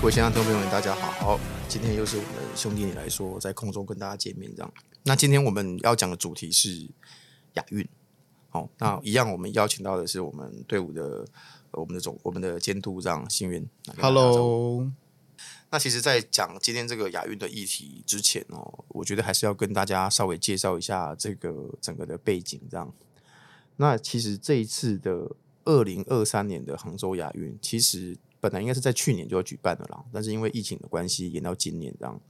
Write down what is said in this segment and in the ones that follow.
各位现场听众朋友们，大家好！今天又是我们兄弟你来说，在空中跟大家见面这样。那今天我们要讲的主题是亚运。好，那一样，我们邀请到的是我们队伍的我们的总我们的监督这样幸运。Hello。那其实，在讲今天这个亚运的议题之前哦，我觉得还是要跟大家稍微介绍一下这个整个的背景这样。那其实这一次的二零二三年的杭州亚运，其实。本来应该是在去年就要举办的啦，但是因为疫情的关系延到今年这样。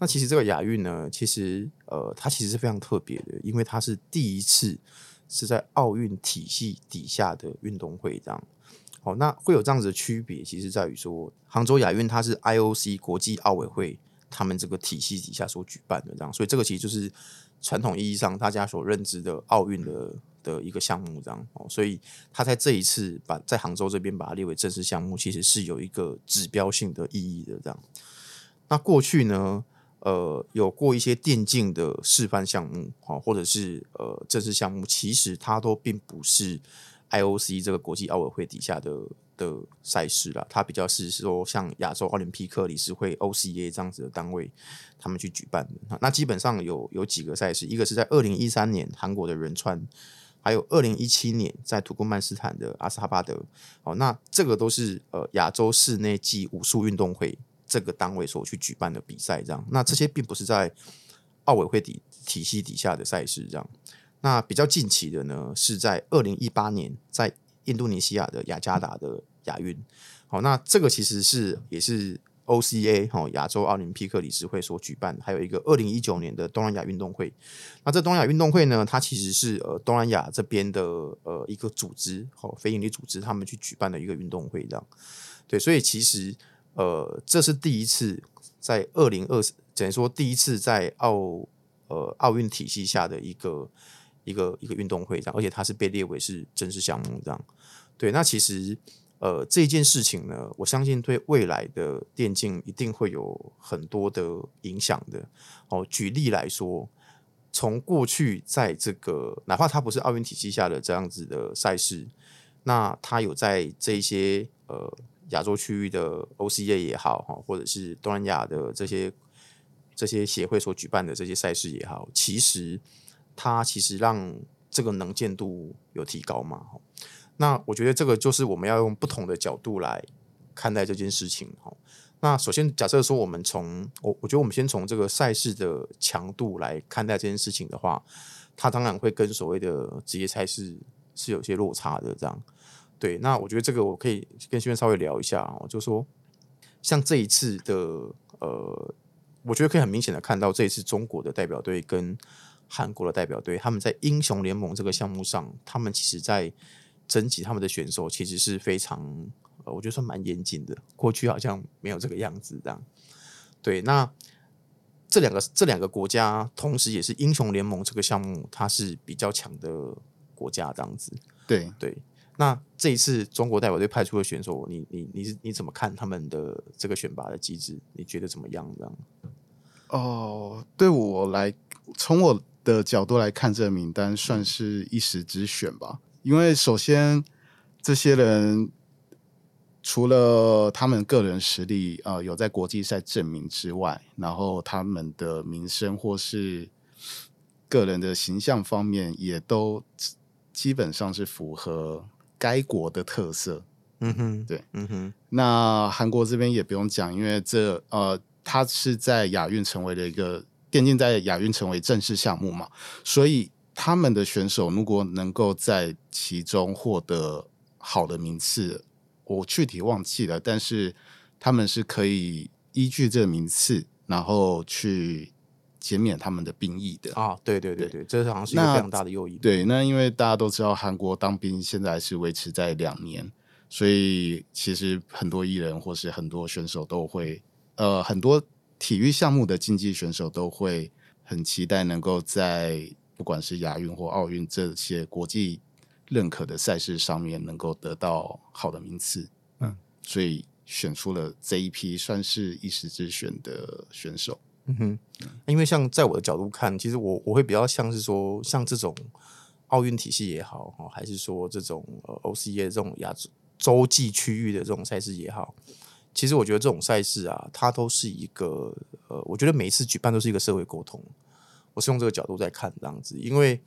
那其实这个亚运呢，其实呃，它其实是非常特别的，因为它是第一次是在奥运体系底下的运动会这样。好，那会有这样子的区别，其实在于说，杭州亚运它是 IOC 国际奥委会他们这个体系底下所举办的这样，所以这个其实就是传统意义上大家所认知的奥运的。的一个项目，这样哦，所以他在这一次把在杭州这边把它列为正式项目，其实是有一个指标性的意义的。这样，那过去呢，呃，有过一些电竞的示范项目，哈，或者是呃正式项目，其实它都并不是 IOC 这个国际奥委会底下的的赛事啦，它比较是说像亚洲奥林匹克理事会 OCA 这样子的单位，他们去举办的。那基本上有有几个赛事，一个是在二零一三年韩国的仁川。还有二零一七年在土库曼斯坦的阿斯哈巴德，哦，那这个都是呃亚洲室内暨武术运动会这个单位所去举办的比赛，这样。那这些并不是在奥委会底体系底下的赛事，这样。那比较近期的呢，是在二零一八年在印度尼西亚的雅加达的亚运，好，那这个其实是也是。OCA 哈亚洲奥林匹克理事会所举办，还有一个二零一九年的东南亚运动会。那这东南亚运动会呢，它其实是呃东南亚这边的呃一个组织，好非营利组织，他们去举办的一个运动会，这样。对，所以其实呃这是第一次在二零二，等于说第一次在奥呃奥运体系下的一个一个一个运动会，这样，而且它是被列为是正式项目，这样。对，那其实。呃，这件事情呢，我相信对未来的电竞一定会有很多的影响的。哦，举例来说，从过去在这个哪怕它不是奥运体系下的这样子的赛事，那它有在这些呃亚洲区域的 OCA 也好，哈，或者是东南亚的这些这些协会所举办的这些赛事也好，其实它其实让这个能见度有提高嘛。那我觉得这个就是我们要用不同的角度来看待这件事情。那首先假设说我们从我我觉得我们先从这个赛事的强度来看待这件事情的话，它当然会跟所谓的职业赛事是有些落差的。这样对，那我觉得这个我可以跟新闻稍微聊一下哦，就说像这一次的呃，我觉得可以很明显的看到这一次中国的代表队跟韩国的代表队，他们在英雄联盟这个项目上，他们其实在。征集他们的选手其实是非常，呃，我觉得算蛮严谨的。过去好像没有这个样子，这样。对，那这两个这两个国家，同时也是英雄联盟这个项目，它是比较强的国家，这样子。对对。那这一次中国代表队派出的选手，你你你是你怎么看他们的这个选拔的机制？你觉得怎么样？这样？哦，对我来，从我的角度来看，这个名单算是一时之选吧。因为首先，这些人除了他们个人实力啊、呃、有在国际赛证明之外，然后他们的名声或是个人的形象方面，也都基本上是符合该国的特色。嗯哼，对，嗯哼。那韩国这边也不用讲，因为这呃，他是在亚运成为了一个电竞在亚运成为正式项目嘛，所以。他们的选手如果能够在其中获得好的名次，我具体忘记了，但是他们是可以依据这个名次，然后去减免他们的兵役的啊。对对对对，对这好像是一个非常大的诱因。对，那因为大家都知道韩国当兵现在是维持在两年，所以其实很多艺人或是很多选手都会，呃，很多体育项目的竞技选手都会很期待能够在。不管是亚运或奥运这些国际认可的赛事上面，能够得到好的名次，嗯，所以选出了这一批算是一时之选的选手。嗯哼，因为像在我的角度看，其实我我会比较像是说，像这种奥运体系也好，还是说这种呃 OCA 这种亚洲洲际区域的这种赛事也好，其实我觉得这种赛事啊，它都是一个呃，我觉得每一次举办都是一个社会沟通。我是用这个角度在看这样子，因为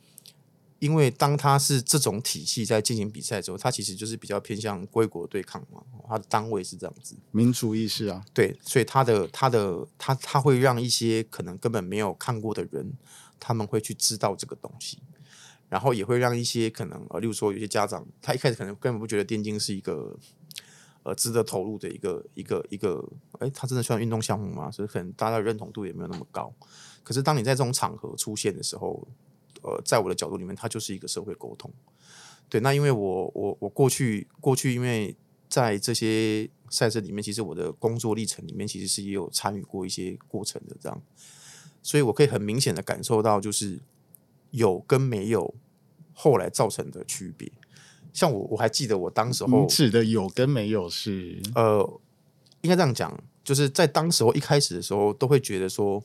因为当它是这种体系在进行比赛的时候，它其实就是比较偏向归国对抗嘛，它的单位是这样子，民族意识啊，对，所以它的它的它它会让一些可能根本没有看过的人，他们会去知道这个东西。然后也会让一些可能呃，例如说有些家长，他一开始可能根本不觉得电竞是一个呃值得投入的一个一个一个，哎，他真的算运动项目吗？所以可能大家的认同度也没有那么高。可是当你在这种场合出现的时候，呃，在我的角度里面，它就是一个社会沟通。对，那因为我我我过去过去因为在这些赛事里面，其实我的工作历程里面其实是也有参与过一些过程的这样，所以我可以很明显的感受到就是。有跟没有，后来造成的区别，像我我还记得我当时候指的有跟没有是呃，应该这样讲，就是在当时候一开始的时候，都会觉得说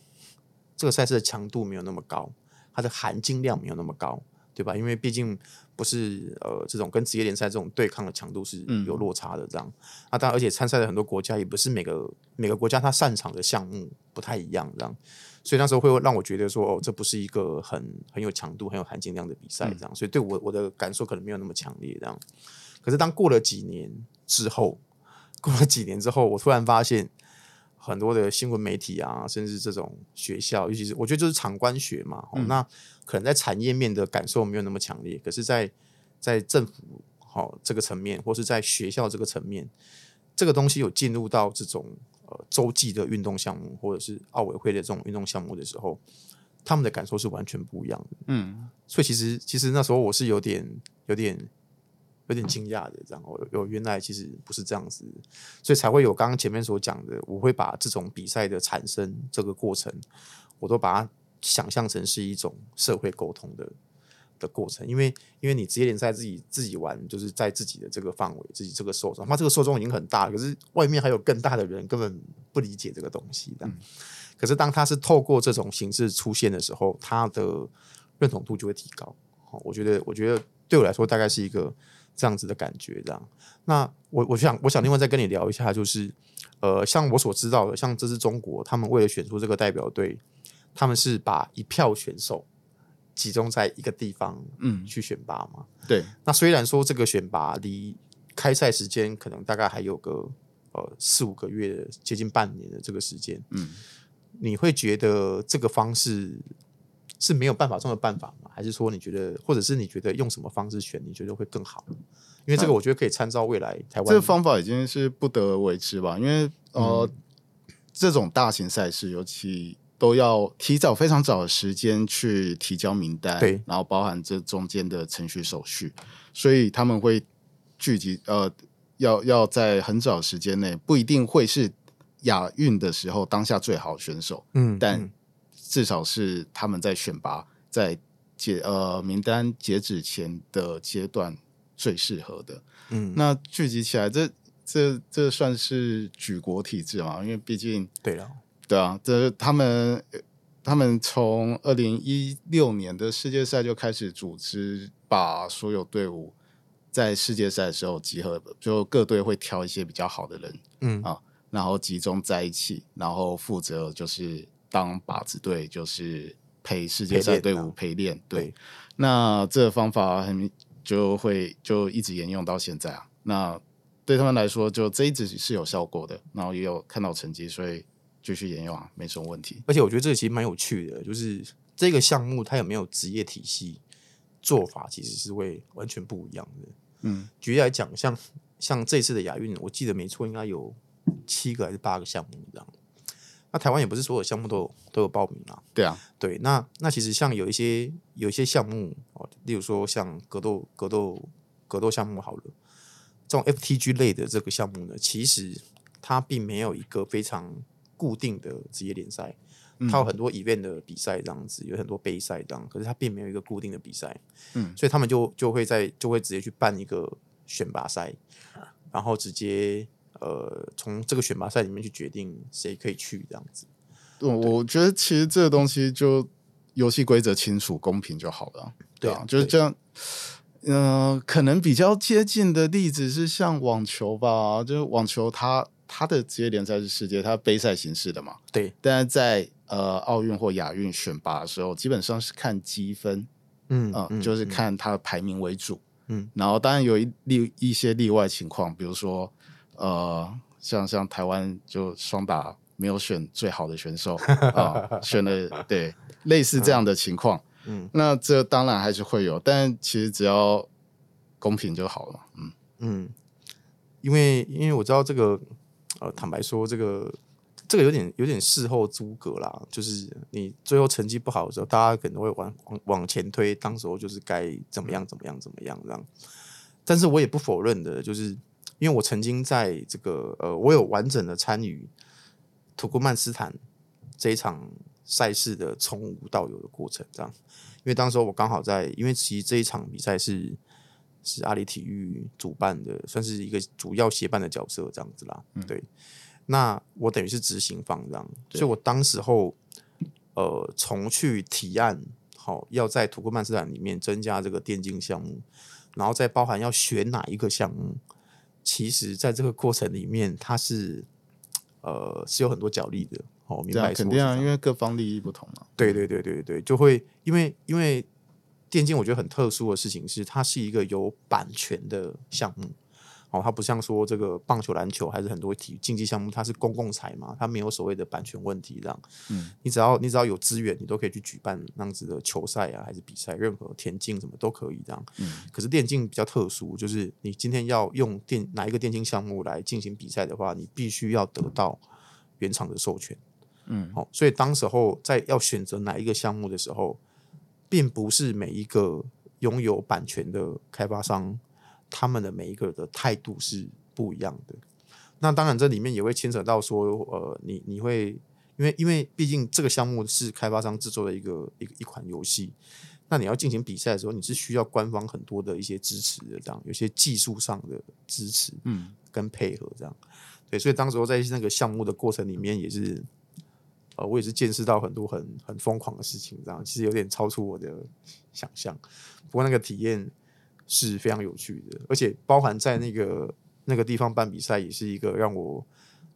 这个赛事的强度没有那么高，它的含金量没有那么高，对吧？因为毕竟不是呃这种跟职业联赛这种对抗的强度是有落差的，这样、嗯、啊，当然而且参赛的很多国家也不是每个每个国家他擅长的项目不太一样，这样。所以那时候会让我觉得说，哦，这不是一个很很有强度、很有含金量的比赛，这样。所以对我我的感受可能没有那么强烈，这样。可是当过了几年之后，过了几年之后，我突然发现很多的新闻媒体啊，甚至这种学校，尤其是我觉得就是场官学嘛，嗯、那可能在产业面的感受没有那么强烈，可是在在政府好这个层面，或是在学校这个层面，这个东西有进入到这种。呃，洲际的运动项目，或者是奥委会的这种运动项目的时候，他们的感受是完全不一样的。嗯，所以其实其实那时候我是有点、有点、有点惊讶的，这样有原来其实不是这样子，所以才会有刚刚前面所讲的，我会把这种比赛的产生这个过程，我都把它想象成是一种社会沟通的。的过程，因为因为你职业联赛自己自己玩，就是在自己的这个范围，自己这个受众，他这个受众已经很大了，可是外面还有更大的人根本不理解这个东西的。嗯、可是当他是透过这种形式出现的时候，他的认同度就会提高。我觉得，我觉得对我来说大概是一个这样子的感觉。这样，那我我想我想另外再跟你聊一下，就是呃，像我所知道的，像这支中国，他们为了选出这个代表队，他们是把一票选手。集中在一个地方，嗯，去选拔嘛。对，那虽然说这个选拔离开赛时间可能大概还有个呃四五个月，接近半年的这个时间，嗯，你会觉得这个方式是没有办法中的办法吗？还是说你觉得，或者是你觉得用什么方式选，你觉得会更好？因为这个我觉得可以参照未来台湾。这个方法已经是不得而为之吧？因为呃，嗯、这种大型赛事尤其。都要提早非常早的时间去提交名单，对，然后包含这中间的程序手续，所以他们会聚集，呃，要要在很早的时间内，不一定会是亚运的时候当下最好的选手，嗯，但至少是他们在选拔在截呃名单截止前的阶段最适合的，嗯，那聚集起来，这这这算是举国体制嘛？因为毕竟对了。对啊，这他们他们从二零一六年的世界赛就开始组织，把所有队伍在世界赛的时候集合，就各队会挑一些比较好的人，嗯啊，然后集中在一起，然后负责就是当靶子队，就是陪世界赛队伍陪练。对那这个方法很就会就一直沿用到现在啊。那对他们来说，就这一直是有效果的，然后也有看到成绩，所以。继续沿用啊，没什么问题。而且我觉得这个其实蛮有趣的，就是这个项目它有没有职业体系做法，其实是会完全不一样的。嗯，举例来讲，像像这次的亚运，我记得没错，应该有七个还是八个项目这样。那台湾也不是所有项目都有都有报名啊。对啊，对。那那其实像有一些有一些项目哦，例如说像格斗格斗格斗项目好了，这种 FTG 类的这个项目呢，其实它并没有一个非常。固定的职业联赛，它有很多 event 的比赛这样子，有很多杯赛这样，可是它并没有一个固定的比赛，嗯，所以他们就就会在就会直接去办一个选拔赛，然后直接呃从这个选拔赛里面去决定谁可以去这样子。对，我觉得其实这个东西就游戏规则清楚、公平就好了。对啊，就是这样。嗯、呃，可能比较接近的例子是像网球吧，就是网球它它的职业联赛是世界，它杯赛形式的嘛。对，但是在呃奥运或亚运选拔的时候，基本上是看积分，嗯、呃、嗯，就是看它的排名为主，嗯，然后当然有一例一些例外情况，比如说呃，像像台湾就双打没有选最好的选手 啊、呃，选了对类似这样的情况。嗯嗯，那这当然还是会有，但其实只要公平就好了。嗯嗯，因为因为我知道这个，呃，坦白说，这个这个有点有点事后诸葛啦，就是你最后成绩不好的时候，大家可能会往往往前推，当时候就是该怎么样怎么样怎么样这样。但是我也不否认的，就是因为我曾经在这个呃，我有完整的参与土库曼斯坦这一场。赛事的从无到有的过程，这样，因为当时候我刚好在，因为其实这一场比赛是是阿里体育主办的，算是一个主要协办的角色，这样子啦。嗯、对，那我等于是执行方这样，所以我当时候呃，从去提案，好要在土库曼斯坦里面增加这个电竞项目，然后再包含要选哪一个项目，其实在这个过程里面，它是呃是有很多角力的。哦，明白，肯定啊，因为各方利益不同嘛。对对对对对，就会因为因为电竞，我觉得很特殊的事情是，它是一个有版权的项目。哦，它不像说这个棒球、篮球，还是很多体育竞技项目，它是公共财嘛，它没有所谓的版权问题这样。嗯，你只要你只要有资源，你都可以去举办那样子的球赛啊，还是比赛，任何田径什么都可以这样。嗯，可是电竞比较特殊，就是你今天要用电哪一个电竞项目来进行比赛的话，你必须要得到原厂的授权。嗯，好，所以当时候在要选择哪一个项目的时候，并不是每一个拥有版权的开发商，他们的每一个的态度是不一样的。那当然，这里面也会牵扯到说，呃，你你会因为因为毕竟这个项目是开发商制作的一个一一款游戏，那你要进行比赛的时候，你是需要官方很多的一些支持的，这样有些技术上的支持，嗯，跟配合这样。对，所以当时候在那个项目的过程里面也是。呃，我也是见识到很多很很疯狂的事情，这样其实有点超出我的想象。不过那个体验是非常有趣的，而且包含在那个那个地方办比赛，也是一个让我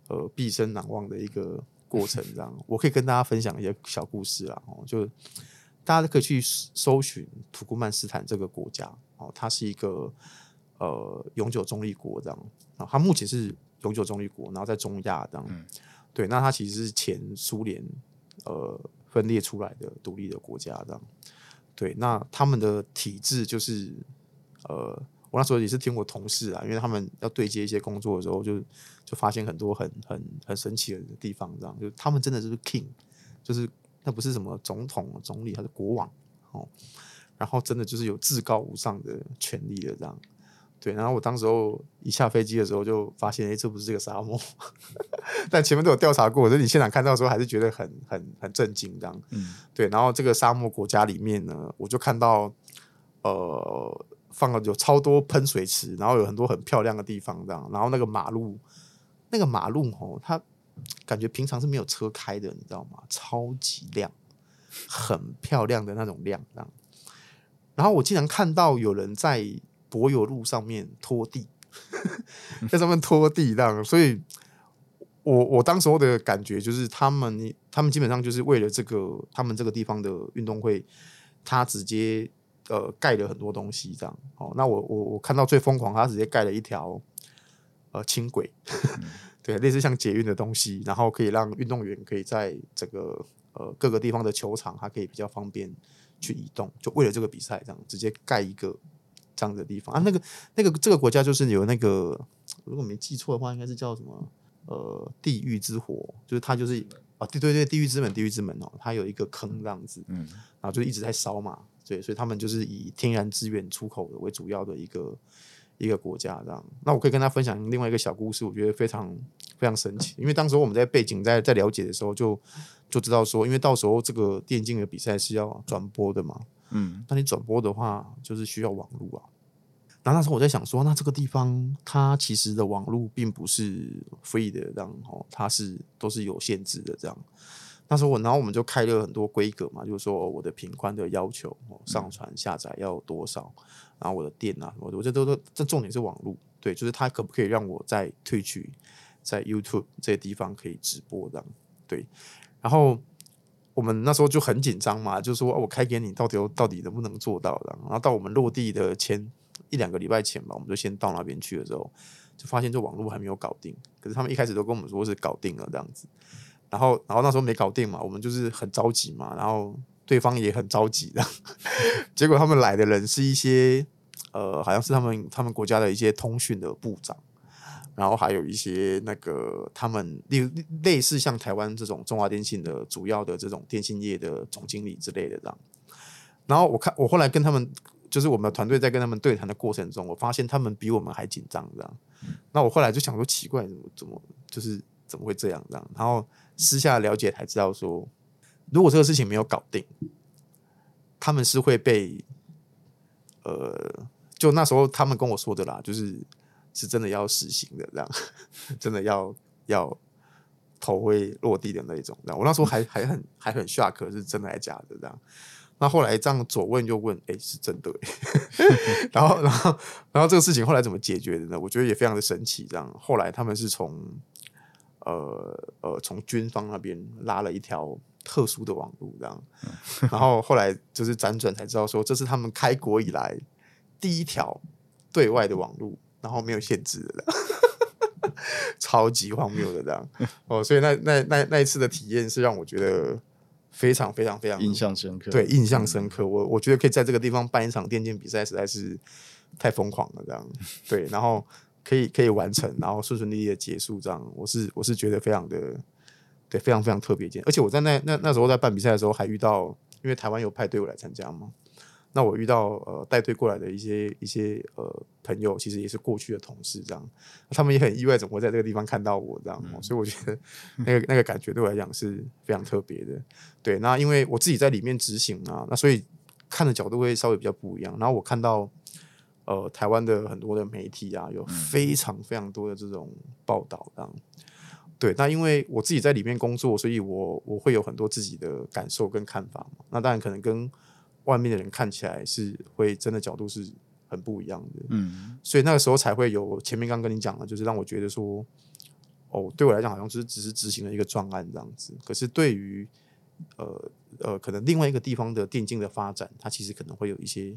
呃毕生难忘的一个过程。这样，我可以跟大家分享一些小故事啦。哦，就大家都可以去搜寻土库曼斯坦这个国家哦，它是一个呃永久中立国这样啊，它目前是永久中立国，然后在中亚这样。嗯对，那它其实是前苏联呃分裂出来的独立的国家，这样。对，那他们的体制就是呃，我那时候也是听我同事啊，因为他们要对接一些工作的时候就，就就发现很多很很很神奇的地方，这样。就他们真的就是 king，就是那不是什么总统、总理，他是国王哦。然后真的就是有至高无上的权力的这样。对，然后我当时候一下飞机的时候就发现，哎，这不是这个沙漠，但前面都有调查过，所以你现场看到的时候还是觉得很很很震惊这样。嗯，对，然后这个沙漠国家里面呢，我就看到呃放了有超多喷水池，然后有很多很漂亮的地方这样，然后那个马路那个马路哦，它感觉平常是没有车开的，你知道吗？超级亮，很漂亮的那种亮这样。然后我竟然看到有人在。柏油路上面拖地，在上面拖地这样，所以我我当时候的感觉就是，他们他们基本上就是为了这个，他们这个地方的运动会，他直接呃盖了很多东西这样。哦，那我我我看到最疯狂，他直接盖了一条呃轻轨，嗯、对，类似像捷运的东西，然后可以让运动员可以在这个呃各个地方的球场，它可以比较方便去移动，就为了这个比赛这样，直接盖一个。这样的地方啊，那个那个这个国家就是有那个，如果没记错的话，应该是叫什么呃地狱之火，就是它就是啊对对对，地狱之门，地狱之门哦，它有一个坑这样子，嗯，然后就一直在烧嘛，对，所以他们就是以天然资源出口的为主要的一个一个国家这样。那我可以跟他分享另外一个小故事，我觉得非常非常神奇，因为当时我们在背景在在了解的时候就就知道说，因为到时候这个电竞的比赛是要转播的嘛。嗯，那你转播的话，就是需要网络啊。然后那时候我在想说，那这个地方它其实的网络并不是 free 的，这样哦，它是都是有限制的这样。那时候我，然后我们就开了很多规格嘛，就是说我的频宽的要求，上传下载要多少，然后我的电啊，我我这都都这重点是网络，对，就是它可不可以让我在 Twitch 在 YouTube 这些地方可以直播这样，对，然后我们那时候就很紧张嘛，就是说我开给你，到底到底能不能做到的？然后到我们落地的前一两个礼拜前吧，我们就先到那边去了之后，就发现这网络还没有搞定。可是他们一开始都跟我们说是搞定了这样子，然后然后那时候没搞定嘛，我们就是很着急嘛，然后对方也很着急的，结果他们来的人是一些呃，好像是他们他们国家的一些通讯的部长。然后还有一些那个他们类类似像台湾这种中华电信的主要的这种电信业的总经理之类的这样。然后我看我后来跟他们，就是我们的团队在跟他们对谈的过程中，我发现他们比我们还紧张这样。那我后来就想说奇怪，怎么怎么就是怎么会这样这样？然后私下了解才知道说，如果这个事情没有搞定，他们是会被呃，就那时候他们跟我说的啦，就是。是真的要实行的，这样 真的要要头会落地的那一种。这样我那时候还还很还很 shock，是真的还假的？这样那后来这样左问右问，哎、是真的。然后然后然后这个事情后来怎么解决的呢？我觉得也非常的神奇。这样后来他们是从呃呃从军方那边拉了一条特殊的网路，这样。然后后来就是辗转才知道说，这是他们开国以来第一条对外的网路。然后没有限制的，超级荒谬的这样哦，所以那那那那一次的体验是让我觉得非常非常非常印象深刻，对，印象深刻。我我觉得可以在这个地方办一场电竞比赛，实在是太疯狂了这样。对，然后可以可以完成，然后顺顺利利的结束这样，我是我是觉得非常的对，非常非常特别一件。而且我在那那那时候在办比赛的时候，还遇到，因为台湾有派队伍来参加嘛。那我遇到呃带队过来的一些一些呃朋友，其实也是过去的同事，这样，他们也很意外，怎么会在这个地方看到我这样，嗯、所以我觉得那个那个感觉对我来讲是非常特别的。对，那因为我自己在里面执行啊，那所以看的角度会稍微比较不一样。然后我看到呃台湾的很多的媒体啊，有非常非常多的这种报道，这样。对，那因为我自己在里面工作，所以我我会有很多自己的感受跟看法嘛。那当然可能跟外面的人看起来是会真的角度是很不一样的，嗯，所以那个时候才会有前面刚跟你讲的，就是让我觉得说，哦，对我来讲好像只是只是执行了一个专案这样子，可是对于呃呃，可能另外一个地方的电竞的发展，它其实可能会有一些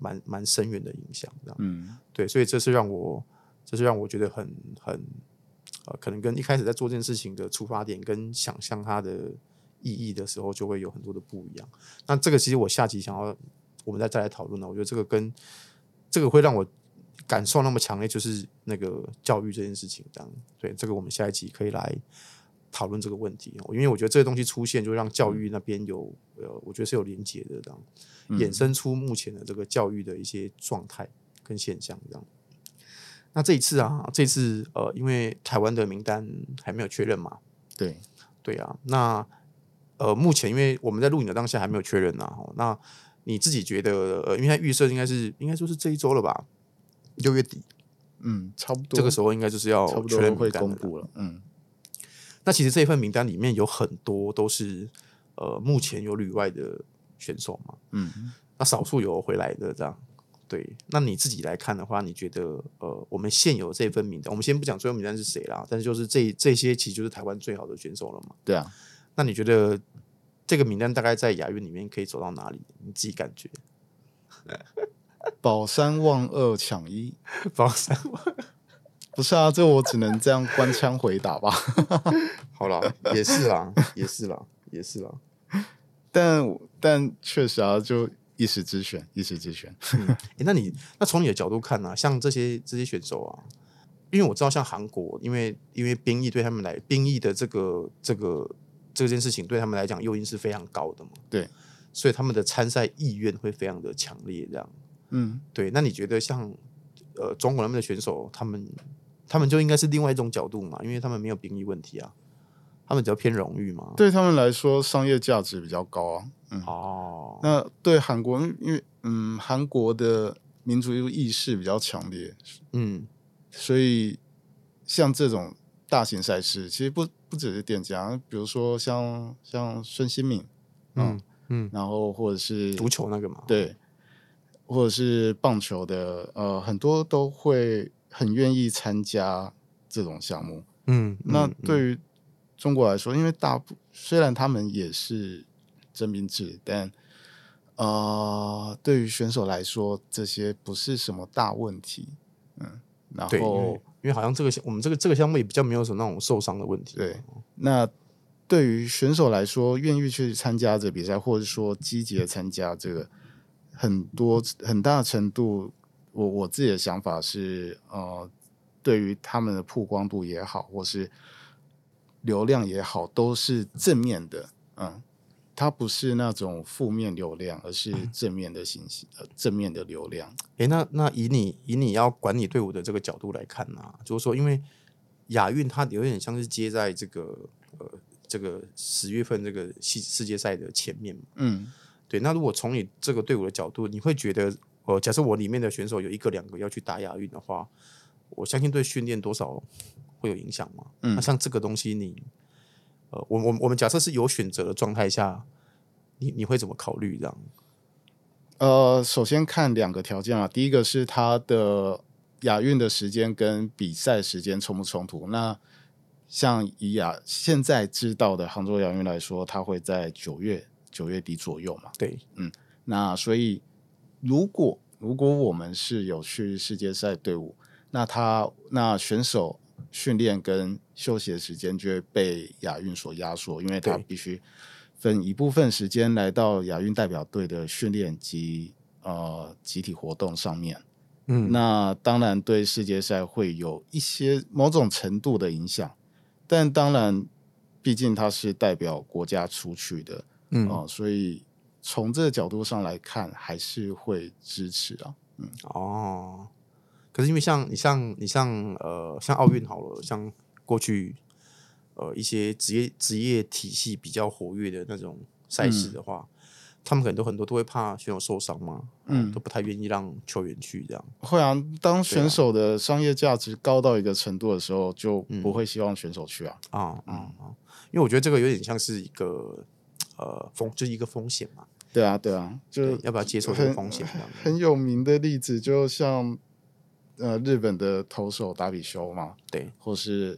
蛮蛮深远的影响，这样，嗯，对，所以这是让我，这是让我觉得很很呃，可能跟一开始在做这件事情的出发点跟想象它的。意义的时候就会有很多的不一样。那这个其实我下集想要我们再再来讨论呢。我觉得这个跟这个会让我感受那么强烈，就是那个教育这件事情这样。对，这个我们下一集可以来讨论这个问题。因为我觉得这些东西出现，就让教育那边有呃，我觉得是有连结的这样，衍生出目前的这个教育的一些状态跟现象这样。那这一次啊，这次呃，因为台湾的名单还没有确认嘛，对对啊，那。呃，目前因为我们在录影的当下还没有确认呐，那你自己觉得，呃，因为它预设应该是应该说是这一周了吧，六月底，嗯，差不多，这个时候应该就是要确认会公布了，嗯，那其实这一份名单里面有很多都是呃目前有旅外的选手嘛，嗯，那少数有回来的这样，对，那你自己来看的话，你觉得呃我们现有这份名单，我们先不讲最后名单是谁啦，但是就是这这些其实就是台湾最好的选手了嘛，对啊。那你觉得这个名单大概在亚运里面可以走到哪里？你自己感觉？保三望二抢一，保三望不是啊？这我只能这样官腔回答吧。好了，也是啦，也是啦，也是啦。但但确实啊，就一时之选，一时之选。嗯欸、那你那从你的角度看呢、啊？像这些这些选手啊。因为我知道，像韩国，因为因为兵役对他们来，兵役的这个这个。这件事情对他们来讲诱因是非常高的嘛？对，所以他们的参赛意愿会非常的强烈，这样。嗯，对。那你觉得像呃中国那边的选手，他们他们就应该是另外一种角度嘛？因为他们没有兵役问题啊，他们比较偏荣誉嘛。对他们来说，商业价值比较高啊。嗯、哦，那对韩国，因为嗯，韩国的民族意识比较强烈，嗯，所以像这种大型赛事，其实不不只是电竞，比如说像像孙兴敏，嗯嗯，然后或者是足球那个嘛，对，或者是棒球的，呃，很多都会很愿意参加这种项目。嗯，那对于中国来说，因为大部虽然他们也是征兵制，但呃，对于选手来说，这些不是什么大问题。嗯，然后因为好像这个我们这个这个项目也比较没有什么那种受伤的问题。对，那对于选手来说，愿意去参加这比赛，或者说积极的参加这个，很多很大程度，我我自己的想法是，呃，对于他们的曝光度也好，或是流量也好，都是正面的。嗯。它不是那种负面流量，而是正面的信息，呃，正面的流量。诶，那那以你以你要管理队伍的这个角度来看呢、啊，就是说，因为亚运它有点像是接在这个呃这个十月份这个世世界赛的前面嘛。嗯，对。那如果从你这个队伍的角度，你会觉得，呃，假设我里面的选手有一个两个要去打亚运的话，我相信对训练多少会有影响嘛。嗯，那像这个东西你。呃，我我我们假设是有选择的状态下，你你会怎么考虑这样？呃，首先看两个条件啊，第一个是他的亚运的时间跟比赛时间冲不冲突。那像以亚现在知道的杭州亚运来说，它会在九月九月底左右嘛？对，嗯，那所以如果如果我们是有去世界赛队伍，那他那选手。训练跟休息的时间就会被亚运所压缩，因为他必须分一部分时间来到亚运代表队的训练及呃集体活动上面。嗯，那当然对世界赛会有一些某种程度的影响，但当然，毕竟他是代表国家出去的，嗯、呃、所以从这个角度上来看，还是会支持啊。嗯，哦。可是因为像你像你像呃像奥运好了，像过去呃一些职业职业体系比较活跃的那种赛事的话，嗯、他们可能都很多都会怕选手受伤嘛，嗯，都不太愿意让球员去这样。会啊，当选手的商业价值高到一个程度的时候，就不会希望选手去啊。啊啊啊！因为我觉得这个有点像是一个呃风，就是一个风险嘛。对啊，对啊，就要不要接受这个风险？很有名的例子，就像。呃，日本的投手达比修嘛，对，或是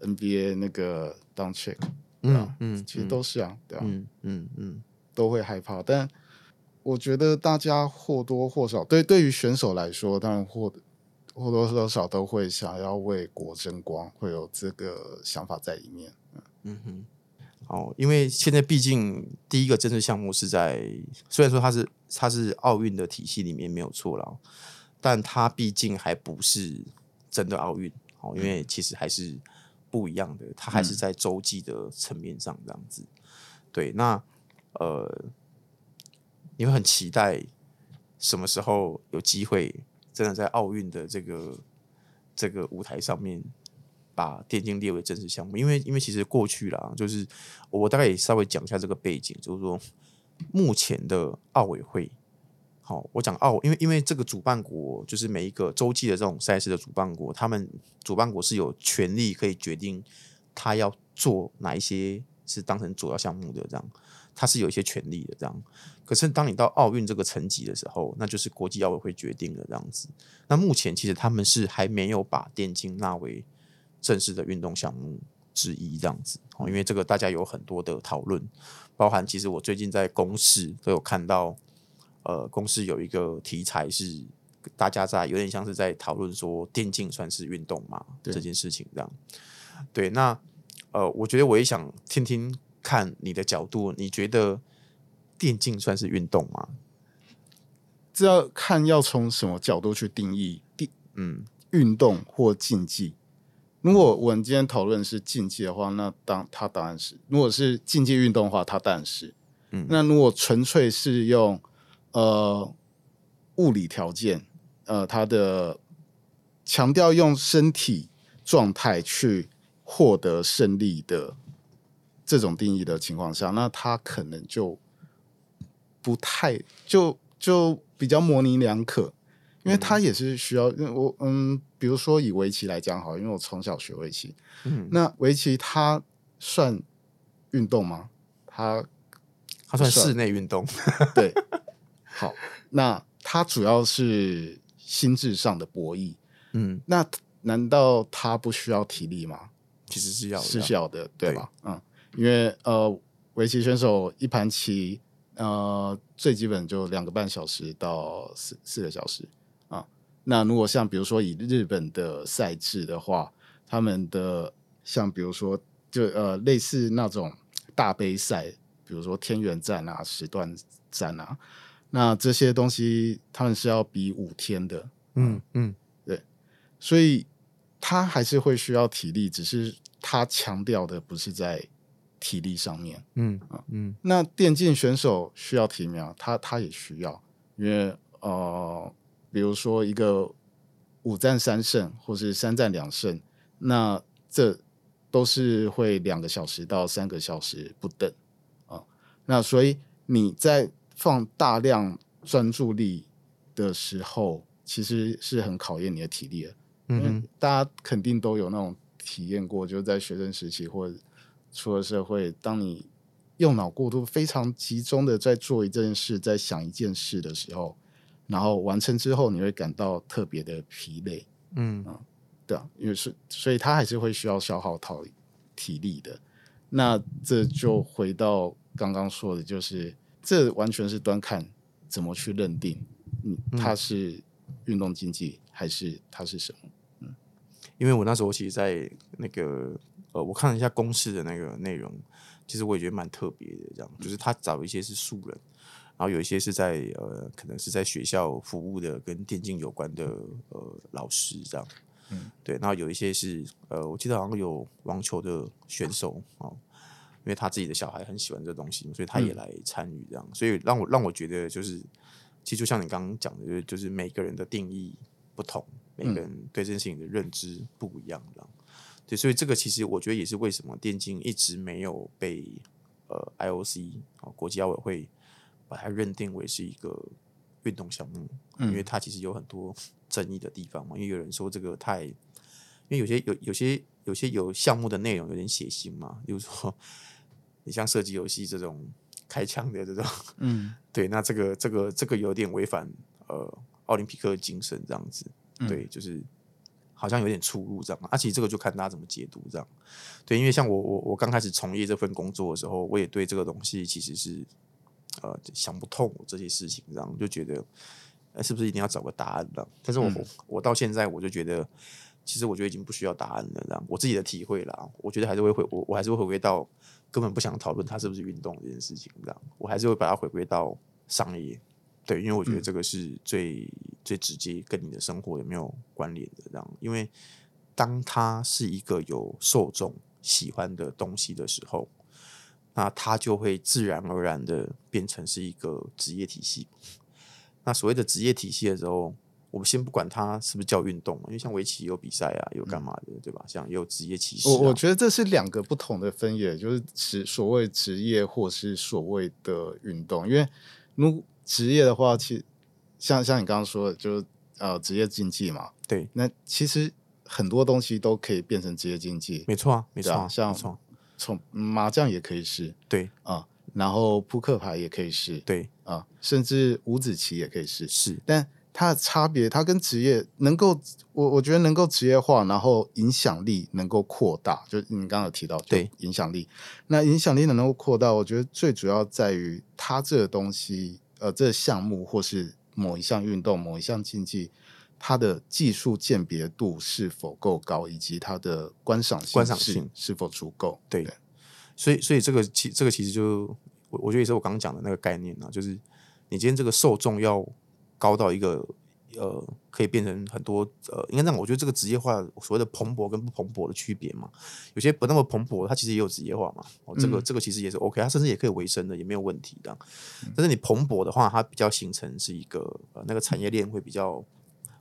NBA 那个 d o n c h i c 嗯嗯，其实都是啊，对啊，嗯嗯嗯，都会害怕。但我觉得大家或多或少，对对于选手来说，当然或或多或少都会想要为国争光，会有这个想法在里面。嗯哼，哦，因为现在毕竟第一个正式项目是在，虽然说它是它是奥运的体系里面没有错了。但它毕竟还不是真的奥运哦，因为其实还是不一样的，它还是在洲际的层面上这样子。嗯、对，那呃，你会很期待什么时候有机会真的在奥运的这个这个舞台上面把电竞列为正式项目？因为因为其实过去啦，就是我大概也稍微讲一下这个背景，就是说目前的奥委会。好，我讲奥，因为因为这个主办国就是每一个洲际的这种赛事的主办国，他们主办国是有权利可以决定他要做哪一些是当成主要项目的，这样他是有一些权利的这样。可是当你到奥运这个层级的时候，那就是国际奥委会决定的这样子。那目前其实他们是还没有把电竞纳为正式的运动项目之一这样子。哦，因为这个大家有很多的讨论，包含其实我最近在公视都有看到。呃，公司有一个题材是大家在有点像是在讨论说电竞算是运动吗？这件事情这样。对，那呃，我觉得我也想听听看你的角度，你觉得电竞算是运动吗？这要看要从什么角度去定义电嗯运动或竞技。如果我们今天讨论是竞技的话，那当它当然是；如果是竞技运动的话，它当然是。嗯，那如果纯粹是用呃，物理条件，呃，它的强调用身体状态去获得胜利的这种定义的情况下，那它可能就不太就就比较模棱两可，因为它也是需要。我嗯，比如说以围棋来讲好，因为我从小学围棋。嗯，那围棋它算运动吗？它它算室内运动。对，好，那它主要是心智上的博弈。嗯，那难道它不需要体力吗？其实是要的，是需要的，对吧？对嗯，因为呃，围棋选手一盘棋。呃，最基本就两个半小时到四四个小时啊。那如果像比如说以日本的赛制的话，他们的像比如说就呃类似那种大杯赛，比如说天元战啊、时段战啊，那这些东西他们是要比五天的。嗯嗯，对，所以他还是会需要体力，只是他强调的不是在。体力上面，嗯嗯，那电竞选手需要体力吗？他他也需要，因为呃，比如说一个五战三胜，或是三战两胜，那这都是会两个小时到三个小时不等啊。那所以你在放大量专注力的时候，其实是很考验你的体力的。嗯，大家肯定都有那种体验过，就是在学生时期或者。出了社会，当你用脑过度、非常集中的在做一件事，在想一件事的时候，然后完成之后，你会感到特别的疲累。嗯啊，对啊，因为是，所以它还是会需要消耗体体力的。那这就回到刚刚说的，就是这完全是端看怎么去认定，嗯，它是运动竞技还是它是什么？嗯，因为我那时候其实，在那个。呃，我看了一下公式的那个内容，其实我也觉得蛮特别的。这样，就是他找一些是素人，然后有一些是在呃，可能是在学校服务的，跟电竞有关的呃老师这样。嗯，对。然后有一些是呃，我记得好像有网球的选手哦，因为他自己的小孩很喜欢这东西，所以他也来参与这样。所以让我让我觉得，就是其实就像你刚刚讲的，就是就是每个人的定义不同，每个人对这件事情的认知不一样这样。对，所以这个其实我觉得也是为什么电竞一直没有被呃 IOC 啊国际奥委会把它认定为是一个运动项目，嗯、因为它其实有很多争议的地方嘛。因为有人说这个太，因为有些有有些有些有项目的内容有点血腥嘛，比如说你像射击游戏这种开枪的这种，嗯，对，那这个这个这个有点违反呃奥林匹克精神这样子，对，就是。好像有点出入这样啊，其实这个就看大家怎么解读这样。对，因为像我我我刚开始从业这份工作的时候，我也对这个东西其实是呃想不通这些事情，这样就觉得是不是一定要找个答案的？但是我、嗯、我到现在我就觉得，其实我觉得已经不需要答案了，这样我自己的体会啦，我觉得还是会回我我还是会回归到根本不想讨论它是不是运动这件事情，这样我还是会把它回归到商业。对，因为我觉得这个是最、嗯、最直接跟你的生活有没有关联的，这样。因为当它是一个有受众喜欢的东西的时候，那它就会自然而然的变成是一个职业体系。那所谓的职业体系的时候，我们先不管它是不是叫运动，因为像围棋有比赛啊，有干嘛的，对吧？像有职业棋士、啊。我我觉得这是两个不同的分野，就是职所谓职业或是所谓的运动，因为如职业的话，其实像像你刚刚说的，就是呃职业竞技嘛。对，那其实很多东西都可以变成职业竞技。没错啊，没错啊，像从麻将也可以是，对啊，然后扑克牌也可以是，对啊，甚至五子棋也可以是。是，但它的差别，它跟职业能够，我我觉得能够职业化，然后影响力能够扩大，就你刚刚有提到，对影响力，那影响力能够扩大，我觉得最主要在于它这个东西。呃，这个项目或是某一项运动、某一项竞技，它的技术鉴别度是否够高，以及它的观赏性、观赏性是否足够？对，对，所以，所以这个其这个其实就我我觉得也是我刚刚讲的那个概念啊，就是你今天这个受众要高到一个。呃，可以变成很多呃，应该这样，我觉得这个职业化所谓的蓬勃跟不蓬勃的区别嘛，有些不那么蓬勃，它其实也有职业化嘛。哦，这个、嗯、这个其实也是 OK，它甚至也可以维生的，也没有问题的。但是你蓬勃的话，它比较形成是一个呃，那个产业链会比较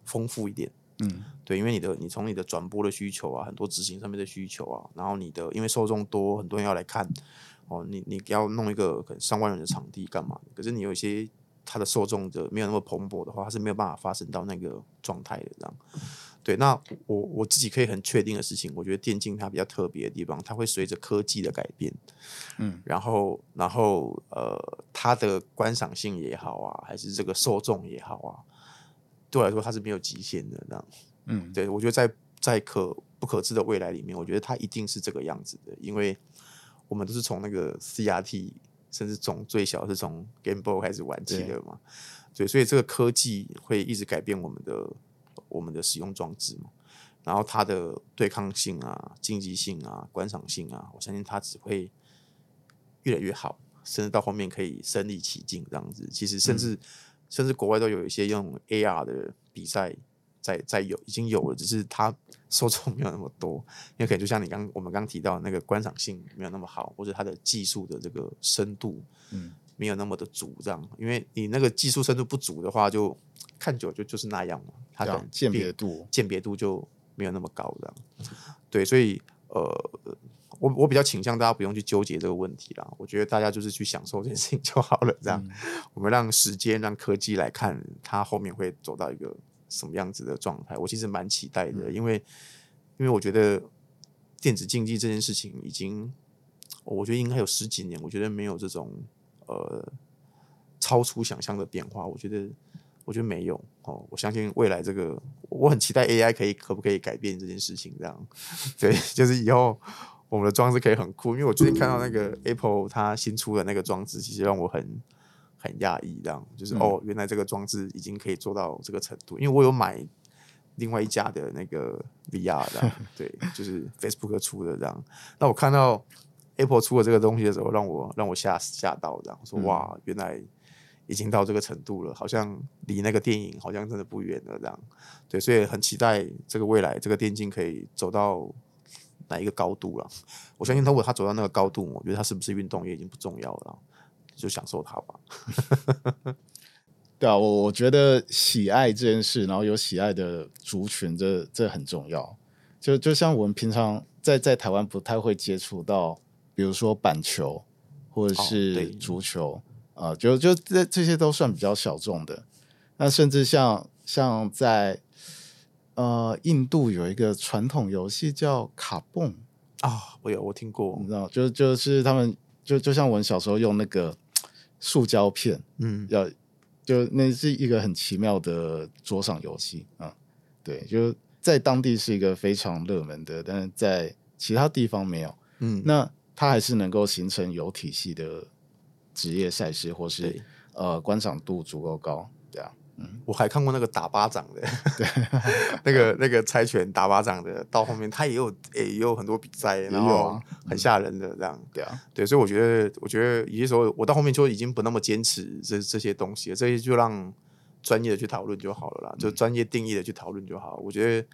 丰富一点。嗯，对，因为你的你从你的转播的需求啊，很多执行上面的需求啊，然后你的因为受众多，很多人要来看哦，你你要弄一个可能上万人的场地干嘛？可是你有一些。它的受众的没有那么蓬勃的话，它是没有办法发生到那个状态的这样。对，那我我自己可以很确定的事情，我觉得电竞它比较特别的地方，它会随着科技的改变，嗯，然后然后呃，它的观赏性也好啊，还是这个受众也好啊，对我来说它是没有极限的这样。嗯，对我觉得在在可不可知的未来里面，我觉得它一定是这个样子的，因为我们都是从那个 CRT，甚至从最小是从 Game Boy 开始玩起的嘛，对，对，所以这个科技会一直改变我们的。我们的使用装置嘛，然后它的对抗性啊、竞技性啊、观赏性啊，我相信它只会越来越好，甚至到后面可以身临其境这样子。其实甚至、嗯、甚至国外都有一些用 AR 的比赛在在有已经有了，只是它 受众没有那么多，因为可能就像你刚我们刚提到那个观赏性没有那么好，或者它的技术的这个深度嗯没有那么的足这样，因为你那个技术深度不足的话就。看久就就是那样嘛，它的鉴别度鉴别度就没有那么高这样，对，所以呃，我我比较倾向大家不用去纠结这个问题啦，我觉得大家就是去享受这件事情就好了，这样，嗯、我们让时间让科技来看它后面会走到一个什么样子的状态，我其实蛮期待的，嗯、因为因为我觉得电子竞技这件事情已经，我觉得应该有十几年，我觉得没有这种呃超出想象的变化，我觉得。我觉得没有哦，我相信未来这个，我很期待 AI 可以可不可以改变这件事情，这样 对，就是以后我们的装置可以很酷。因为我最近看到那个 Apple 它新出的那个装置，其实让我很很讶异，这样就是、嗯、哦，原来这个装置已经可以做到这个程度。因为我有买另外一家的那个 VR 的，对，就是 Facebook 出的这样。那我看到 Apple 出的这个东西的时候，让我让我吓吓到，这样说哇，原来。已经到这个程度了，好像离那个电影好像真的不远了，这样对，所以很期待这个未来这个电竞可以走到哪一个高度了。我相信，如果他走到那个高度，我觉得他是不是运动也已经不重要了，就享受他吧。对啊，我我觉得喜爱这件事，然后有喜爱的族群这，这这很重要。就就像我们平常在在台湾不太会接触到，比如说板球或者是足球。哦啊、呃，就就这这些都算比较小众的，那甚至像像在呃印度有一个传统游戏叫卡蹦。啊，我有我听过，你知道，就就是他们就就像我们小时候用那个塑胶片，嗯，要就那是一个很奇妙的桌上游戏啊，对，就在当地是一个非常热门的，但是在其他地方没有，嗯，那它还是能够形成有体系的。职业赛事或是呃观赏度足够高，嗯，我还看过那个打巴掌的，对，那个那个猜拳打巴掌的，到后面他也有诶、欸、也有很多比赛，然后很吓人的这样，对啊，对，所以我觉得我觉得有些时候我到后面就已经不那么坚持这这些东西了，这些就让专业的去讨论就好了啦，就专业定义的去讨论就好，我觉得。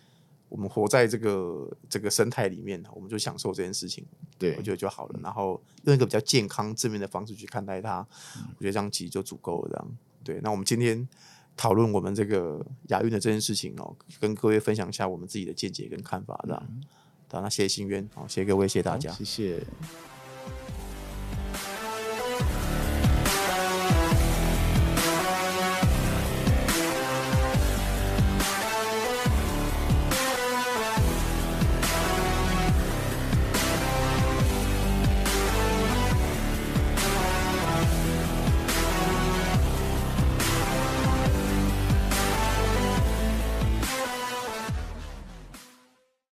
我们活在这个这个生态里面，我们就享受这件事情，对，我觉得就好了。然后用一个比较健康、正面的方式去看待它，嗯、我觉得这样其实就足够了。这样，对。那我们今天讨论我们这个亚运的这件事情哦，跟各位分享一下我们自己的见解跟看法，这样。好、嗯，那谢谢新渊，好，谢谢各位，谢谢大家，谢谢。